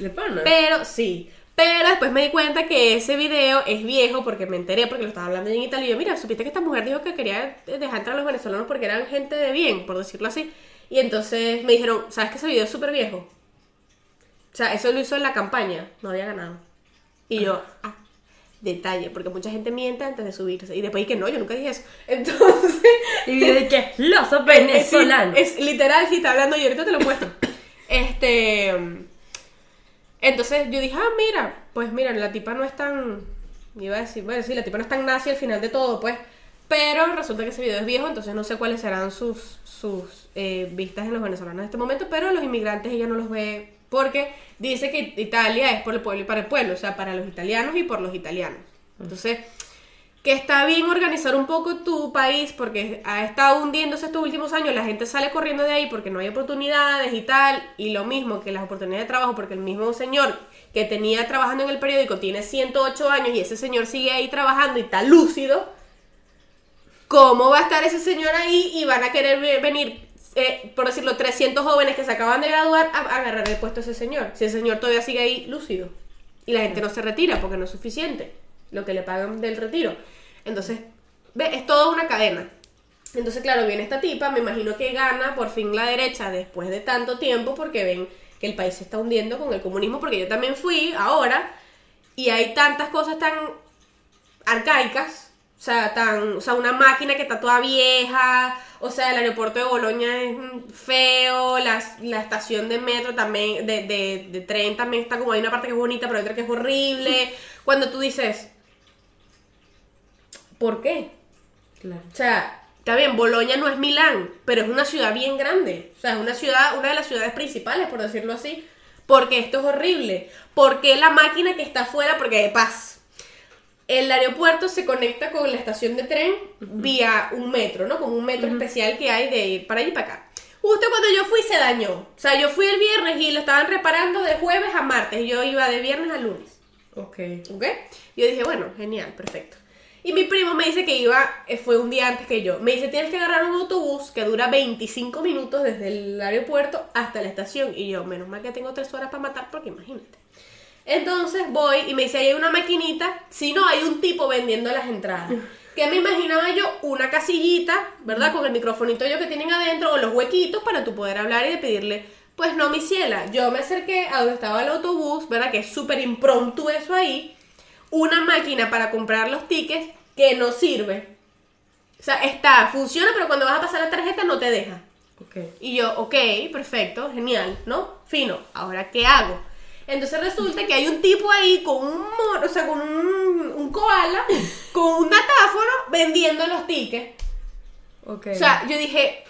De pana. Pero sí. Pero después me di cuenta que ese video es viejo porque me enteré porque lo estaba hablando en Italia y yo, mira, supiste que esta mujer dijo que quería dejar entrar a los venezolanos porque eran gente de bien, por decirlo así. Y entonces me dijeron, ¿sabes que ese video es súper viejo? O sea, eso lo hizo en la campaña, no había ganado. Y yo, ah, detalle, porque mucha gente miente antes de subirse. Y después que no, yo nunca dije eso. Entonces, Y de que los venezolanos. es, es literal, si está hablando yo ahorita te lo muestro. Este. Entonces yo dije, ah, mira, pues mira, la tipa no es tan. Iba a decir, bueno, sí, la tipa no es tan nazi al final de todo, pues. Pero resulta que ese video es viejo, entonces no sé cuáles serán sus, sus eh, vistas en los venezolanos en este momento, pero los inmigrantes ella no los ve porque dice que Italia es por el pueblo y para el pueblo, o sea, para los italianos y por los italianos. Entonces, que está bien organizar un poco tu país porque ha estado hundiéndose estos últimos años, la gente sale corriendo de ahí porque no hay oportunidades y tal, y lo mismo que las oportunidades de trabajo, porque el mismo señor que tenía trabajando en el periódico tiene 108 años y ese señor sigue ahí trabajando y está lúcido, ¿cómo va a estar ese señor ahí y van a querer ve- venir, eh, por decirlo, 300 jóvenes que se acaban de graduar a, a agarrar el puesto de ese señor? Si el señor todavía sigue ahí lúcido y la gente no se retira porque no es suficiente lo que le pagan del retiro. Entonces, ve, es toda una cadena. Entonces, claro, viene esta tipa, me imagino que gana por fin la derecha después de tanto tiempo porque ven que el país se está hundiendo con el comunismo, porque yo también fui ahora y hay tantas cosas tan arcaicas, o sea, tan, o sea, una máquina que está toda vieja, o sea, el aeropuerto de Boloña es feo, las- la, estación de metro también, de, de, de tren también está como hay una parte que es bonita, pero hay otra que es horrible. Cuando tú dices, ¿por qué? Claro. O sea, está bien, Boloña no es Milán, pero es una ciudad bien grande. O sea, es una ciudad, una de las ciudades principales, por decirlo así. Porque esto es horrible. Porque la máquina que está afuera, porque de paz. El aeropuerto se conecta con la estación de tren vía un metro, ¿no? Como un metro especial que hay de ir para allí y para acá. Justo cuando yo fui se dañó. O sea, yo fui el viernes y lo estaban reparando de jueves a martes. Yo iba de viernes a lunes. Ok. ¿Ok? Yo dije, bueno, genial, perfecto. Y mi primo me dice que iba, eh, fue un día antes que yo. Me dice, tienes que agarrar un autobús que dura 25 minutos desde el aeropuerto hasta la estación. Y yo, menos mal que tengo tres horas para matar, porque imagínate. Entonces voy y me dice, ahí hay una maquinita, si no, hay un tipo vendiendo las entradas. Que me imaginaba yo una casillita, ¿verdad? Con el microfonito yo que tienen adentro o los huequitos para tú poder hablar y de pedirle, pues no, mi ciela, yo me acerqué a donde estaba el autobús, ¿verdad? Que es súper impronto eso ahí, una máquina para comprar los tickets que no sirve. O sea, está, funciona, pero cuando vas a pasar la tarjeta no te deja. Ok. Y yo, ok, perfecto, genial, ¿no? Fino, ahora ¿qué hago? Entonces resulta que hay un tipo ahí con un mono, o sea, con un, un koala, con un datáfono vendiendo los tickets. Ok. O sea, yo dije,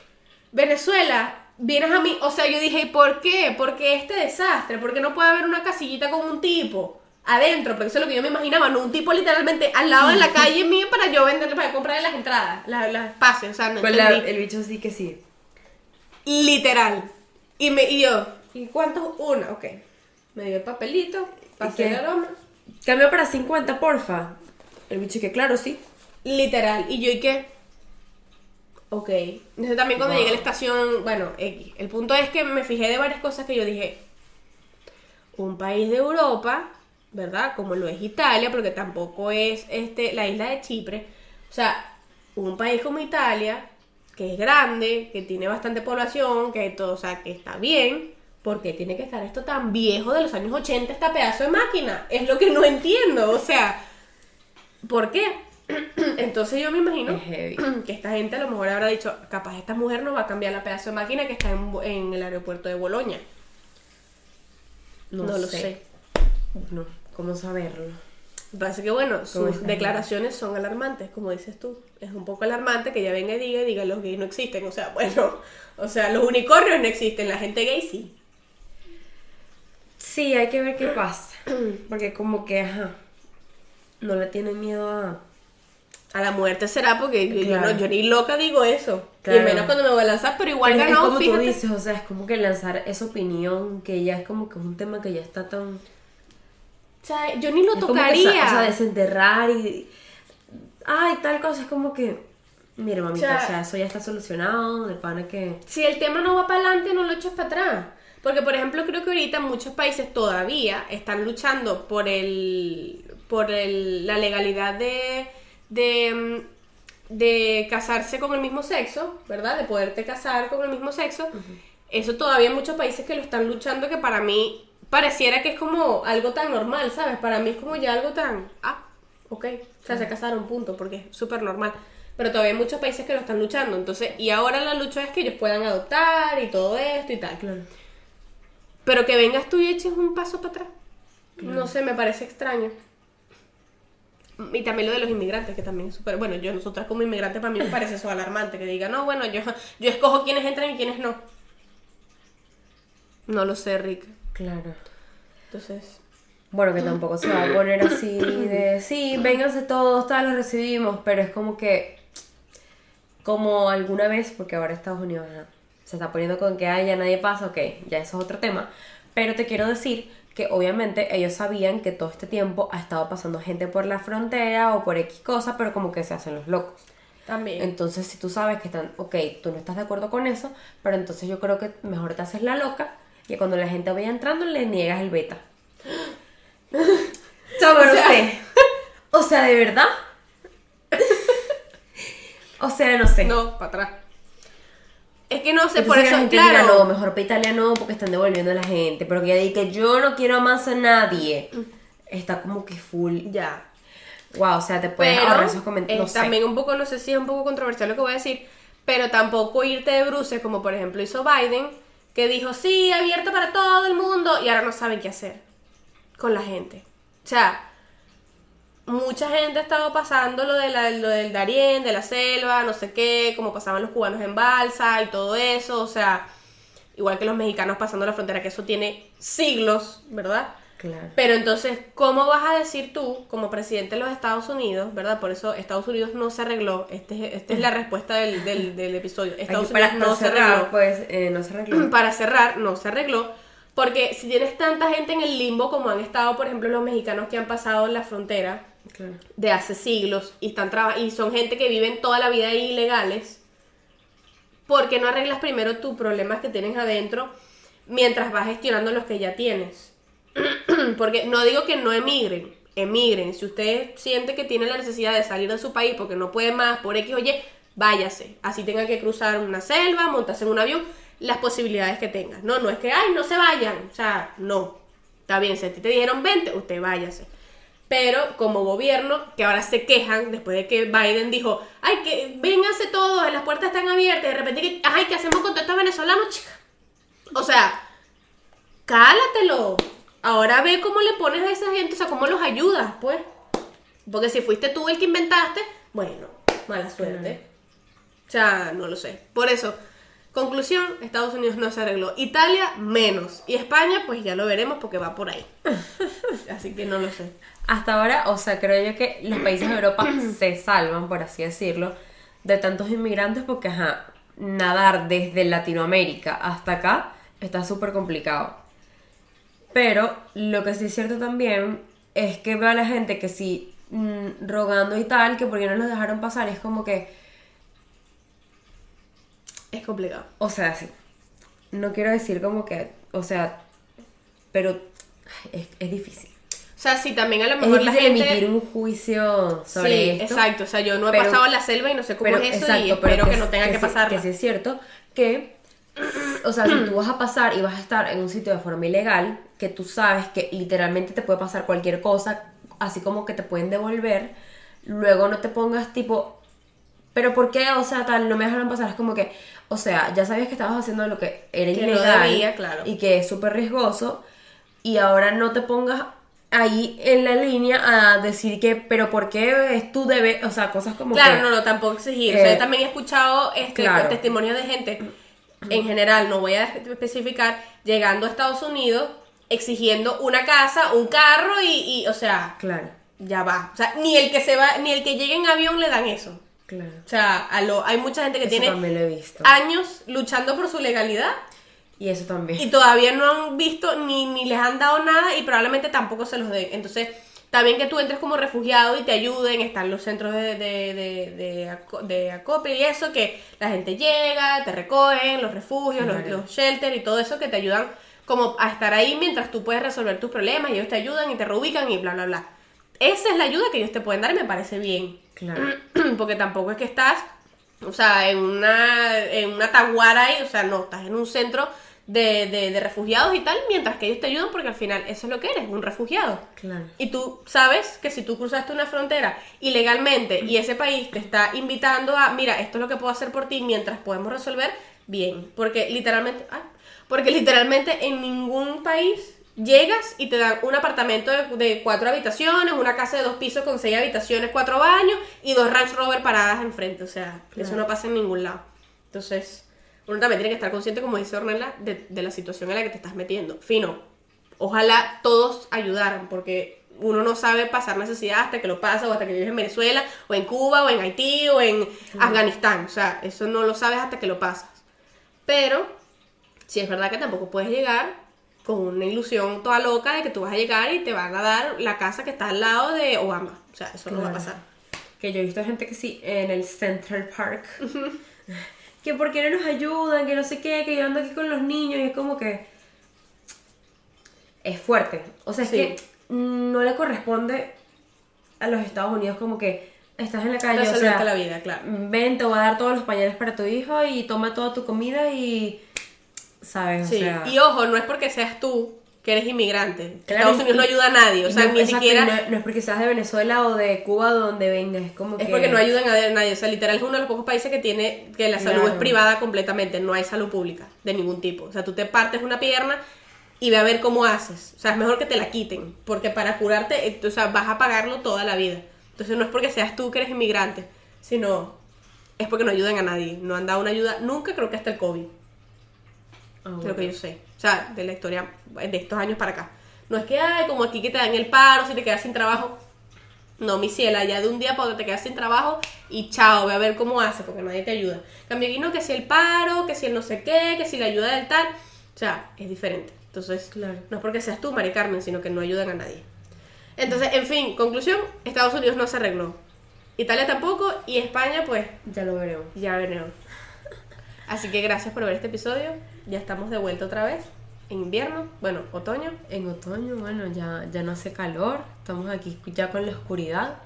Venezuela, vienes a mí, o sea, yo dije, ¿por qué? ¿Por qué este desastre? ¿Por qué no puede haber una casillita con un tipo adentro? Porque eso es lo que yo me imaginaba, no un tipo literalmente al lado de la calle mío para yo venderle, para comprarle las entradas, las, las pases, o sea, no la- entendí. el bicho sí que sí. Literal. Y, me, y yo, ¿y cuántos? Una, ok. Me dio el papelito, pasé qué? el aroma. Cambio para 50, porfa. El bicho que claro, sí. Literal. Y yo, ¿y qué? Ok. Entonces también cuando Wow. llegué a la estación, bueno, X. El punto es que me fijé de varias cosas que yo dije. Un país de Europa, ¿verdad? Como lo es Italia, porque tampoco es este la isla de Chipre. O sea, un país como Italia, que es grande, que tiene bastante población, que todo, o sea, que está bien. ¿Por qué tiene que estar esto tan viejo de los años 80, esta pedazo de máquina? Es lo que no entiendo. O sea, ¿por qué? Entonces yo me imagino que esta gente a lo mejor habrá dicho, capaz esta mujer no va a cambiar la pedazo de máquina que está en, en el aeropuerto de Boloña. No, lo sé. No, ¿cómo saberlo? Me parece que bueno, sus declaraciones son alarmantes, como dices tú. Es un poco alarmante que ella venga y diga, y diga, los gays no existen. O sea, bueno, o sea, los unicornios no existen, la gente gay sí. Sí, hay que ver qué pasa. Porque como que, ajá, no le tienen miedo a... A la muerte será porque yo- no, yo ni loca digo eso. Claro. Y menos cuando me voy a lanzar, pero igual ganó, como fíjate. tú dices, o sea, es como que lanzar esa opinión que ya es como que es un tema que ya está tan... O sea, yo ni lo es como que tocaría. o sea, desenterrar y... Ay, tal cosa, es como que... Mire, mamita, O o sea, eso ya está solucionado, de pana que... si el tema no va para adelante, no lo eches para atrás. Porque, por ejemplo, creo que ahorita muchos países todavía están luchando por el por el, la legalidad de, de, de casarse con el mismo sexo, ¿verdad? De poderte casar con el mismo sexo. Eso todavía hay muchos países que lo están luchando que para mí pareciera que es como algo tan normal, ¿sabes? Para mí es como ya algo tan... Ah, ok. O sea, se casaron, punto, porque es súper normal. Pero todavía hay muchos países que lo están luchando. Entonces, y ahora la lucha es que ellos puedan adoptar y todo esto y tal. Claro. Pero que vengas tú y eches un paso para atrás. No sé, me parece extraño. Y también lo de los inmigrantes, que también es súper... Bueno, yo, nosotras como inmigrantes, para mí me parece eso alarmante. Que diga, no, bueno, yo, yo escojo quiénes entran y quiénes no. No lo sé, Rick. Claro. Entonces... Bueno, que tampoco se va a poner así de, sí, vénganse todos, tal, los recibimos, pero es como que, como alguna vez, porque ahora Estados Unidos se está poniendo con que, ay, ya nadie pasa, ok, ya eso es otro tema, pero te quiero decir que obviamente ellos sabían que todo este tiempo ha estado pasando gente por la frontera o por X cosa, pero como que se hacen los locos. También. Entonces, si tú sabes que están, ok, tú no estás de acuerdo con eso, pero entonces yo creo que mejor te haces la loca y cuando la gente vaya entrando le niegas el beta. O sea, no sea- sé. O sea, ¿de verdad? o sea, no sé. No, para atrás. Es que no sé, Entonces por que la eso, gente claro. no, mejor para Italia no, porque están devolviendo a la gente. Pero que que yo no quiero más a nadie. Está como que full. Ya. Wow, o sea, te puedes Pero ahorrar esos comentarios. es No sé. también un poco, no sé si es un poco controversial lo que voy a decir, pero tampoco irte de bruces, como por ejemplo hizo Biden, que dijo, sí, abierto para todo el mundo, y ahora no saben qué hacer con la gente. O sea, mucha gente ha estado pasando lo, de la- lo del Darién, de la selva, no sé qué, como pasaban los cubanos en balsa y todo eso, o sea, igual que los mexicanos pasando la frontera, que eso tiene siglos, ¿verdad? Claro. Pero entonces, ¿cómo vas a decir tú, como presidente de los Estados Unidos, verdad? Por eso Estados Unidos no se arregló. Este, esta es la respuesta del, del, del episodio. Estados Aquí para, Unidos no para se cerrar, arregló. pues, eh, no se arregló. Para cerrar, no se arregló. Porque si tienes tanta gente en el limbo como han estado, por ejemplo, los mexicanos que han pasado la frontera Claro. de hace siglos y están y son gente que viven toda la vida ahí ilegales, ¿por qué no arreglas primero tus problemas que tienes adentro mientras vas gestionando los que ya tienes? porque no digo que no emigren, emigren. Si usted siente que tiene la necesidad de salir de su país porque no puede más por X o Y, váyase. Así tenga que cruzar una selva, montarse en un avión, las posibilidades que tenga. No, no es que, ay, no se vayan. O sea, no. Está bien, si a ti te dijeron 20, usted váyase. Pero como gobierno, que ahora se quejan después de que Biden dijo, ay, que vénganse todos, las puertas están abiertas, de repente, ay, ¿qué hacemos con todos estos venezolanos, chica? O sea, cálatelo. Ahora ve cómo le pones a esa gente, o sea, cómo los ayudas, pues. Porque si fuiste tú el que inventaste, bueno, mala suerte. O sea, no lo sé. Por eso, conclusión, Estados Unidos no se arregló. Italia, menos. Y España, pues ya lo veremos porque va por ahí. Así que no lo sé. Hasta ahora, o sea, creo yo que los países de Europa se salvan, por así decirlo, de tantos inmigrantes porque, ajá, nadar desde Latinoamérica hasta acá está súper complicado. Pero lo que sí es cierto también es que veo a la gente que sí, mm, rogando y tal, que porque no los dejaron pasar, y es como que, Es complicado. o sea, sí, no quiero decir como que, o sea, pero es, es difícil. O sea, sí, también a lo Es mejor la difícil gente... emitir un juicio sobre sí, esto. exacto. O sea, yo no he pero- pasado la selva y no sé cómo Pero, es eso exacto, y pero espero que, no tenga que, sí- pasarla. Que sí es cierto que, o sea, si tú vas a pasar y vas a estar en un sitio de forma ilegal, que tú sabes que literalmente te puede pasar cualquier cosa, así como que te pueden devolver, luego no te pongas tipo, pero ¿por qué? O sea, tal, no me dejaron pasar. Es como que, o sea, ya sabías que estabas haciendo lo que era Que no ilegal debía, claro. y que es súper riesgoso, y ahora no te pongas ahí en la línea a decir que, pero ¿por qué es tu deber? O sea, cosas como Claro, que... no, no, tampoco exigir. que- o sea, yo también he escuchado este, Claro. testimonios de gente, en general, no voy a especificar, llegando a Estados Unidos, exigiendo una casa, un carro y, y, o sea, Claro, ya va. O sea, ni el que se va, ni el que llegue en avión le dan eso. claro. O sea, a lo, hay mucha gente que Eso tiene también lo he visto. años luchando por su legalidad Y eso también. y todavía no han visto ni, ni les han dado nada y probablemente tampoco se los den. Entonces, también que tú entres como refugiado y te ayuden, están los centros de, de, de, de, y eso, que la gente llega, te recogen, los refugios, los shelters y todo eso que te ayudan como a estar ahí mientras tú puedes resolver tus problemas y ellos te ayudan y te reubican y bla, bla, bla. Esa es la ayuda que ellos te pueden dar y me parece bien. Claro. porque tampoco es que estás, o sea, en una, en una taguara ahí, o sea, no, estás en un centro de, de, de refugiados y tal, mientras que ellos te ayudan porque al final eso es lo que eres, un refugiado. Claro. Y tú sabes que si tú cruzaste una frontera ilegalmente y ese país te está invitando a, mira, esto es lo que puedo hacer por ti mientras podemos resolver, bien. Porque literalmente, ay, porque literalmente en ningún país llegas y te dan un apartamento de, de cuatro habitaciones, una casa de dos pisos con seis habitaciones, cuatro baños y dos Range Rover paradas enfrente. O sea, eso no pasa en ningún lado. Entonces, uno también tiene que estar consciente, como dice Ornella, de, de la situación en la que te estás metiendo. Fino, ojalá todos ayudaran, porque uno no sabe pasar necesidad hasta que lo pasa, o hasta que vives en Venezuela, o en Cuba, o en Haití, o en Afganistán. O sea, eso no lo sabes hasta que lo pasas. Pero, sí es verdad que tampoco puedes llegar con una ilusión toda loca de que tú vas a llegar y te van a dar la casa que está al lado de Obama. O sea, eso no va a pasar. Que yo he visto gente que sí, en el Central Park. que por qué no nos ayudan, que no sé qué, que yo ando aquí con los niños. Y es como que. Es fuerte. O sea, es Sí. que no le corresponde a los Estados Unidos como que estás en la calle. O sea, la vida, claro. ven, te voy a dar todos los pañales para tu hijo y toma toda tu comida y. ¿Sabes? Sí, o sea, y ojo, no es porque seas tú que eres inmigrante. Claro, Estados Unidos no ayuda a nadie, o sea, no- ni exacto, siquiera... No, no es porque seas de Venezuela o de Cuba o donde vengas, es como Es que... porque no ayudan a nadie, o sea, literal es uno de los pocos países que tiene que la salud Claro. es privada completamente, no hay salud pública de ningún tipo. O sea, tú te partes una pierna y ve a ver cómo haces. O sea, es mejor que te la quiten, porque para curarte, eh, o sea, vas a pagarlo toda la vida. Entonces no es porque seas tú que eres inmigrante, sino es porque no ayudan a nadie. No han dado una ayuda nunca, creo que hasta el COVID. Ah, de lo bueno. que yo sé. O sea, de la historia de estos años para acá. No es que, ay, como aquí que te dan el paro, si te quedas sin trabajo. No, mi ciela, ya de un día para otro te quedas sin trabajo y chao, ve a ver cómo hace, porque nadie te ayuda. Cambio aquí no, que si el paro, que si el no sé qué, que si la ayuda del tal. O sea, es diferente. Entonces, Claro. no es porque seas tú, Mari Carmen, sino que no ayudan a nadie. Entonces, en fin, conclusión, Estados Unidos no se arregló. Italia tampoco y España, pues, Ya lo veremos. ya veremos. Así que gracias por ver este episodio. Ya estamos de vuelta otra vez. En invierno, bueno, otoño. En otoño, bueno, ya, ya no hace calor, estamos aquí ya con la oscuridad,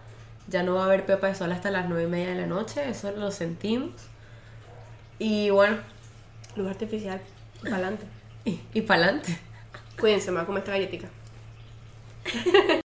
ya no va a haber pepa de sol hasta las nueve y media de la noche, eso lo sentimos. Y bueno, Luz artificial. Para adelante. y, y para adelante. Cuídense, me voy a comer esta galletita.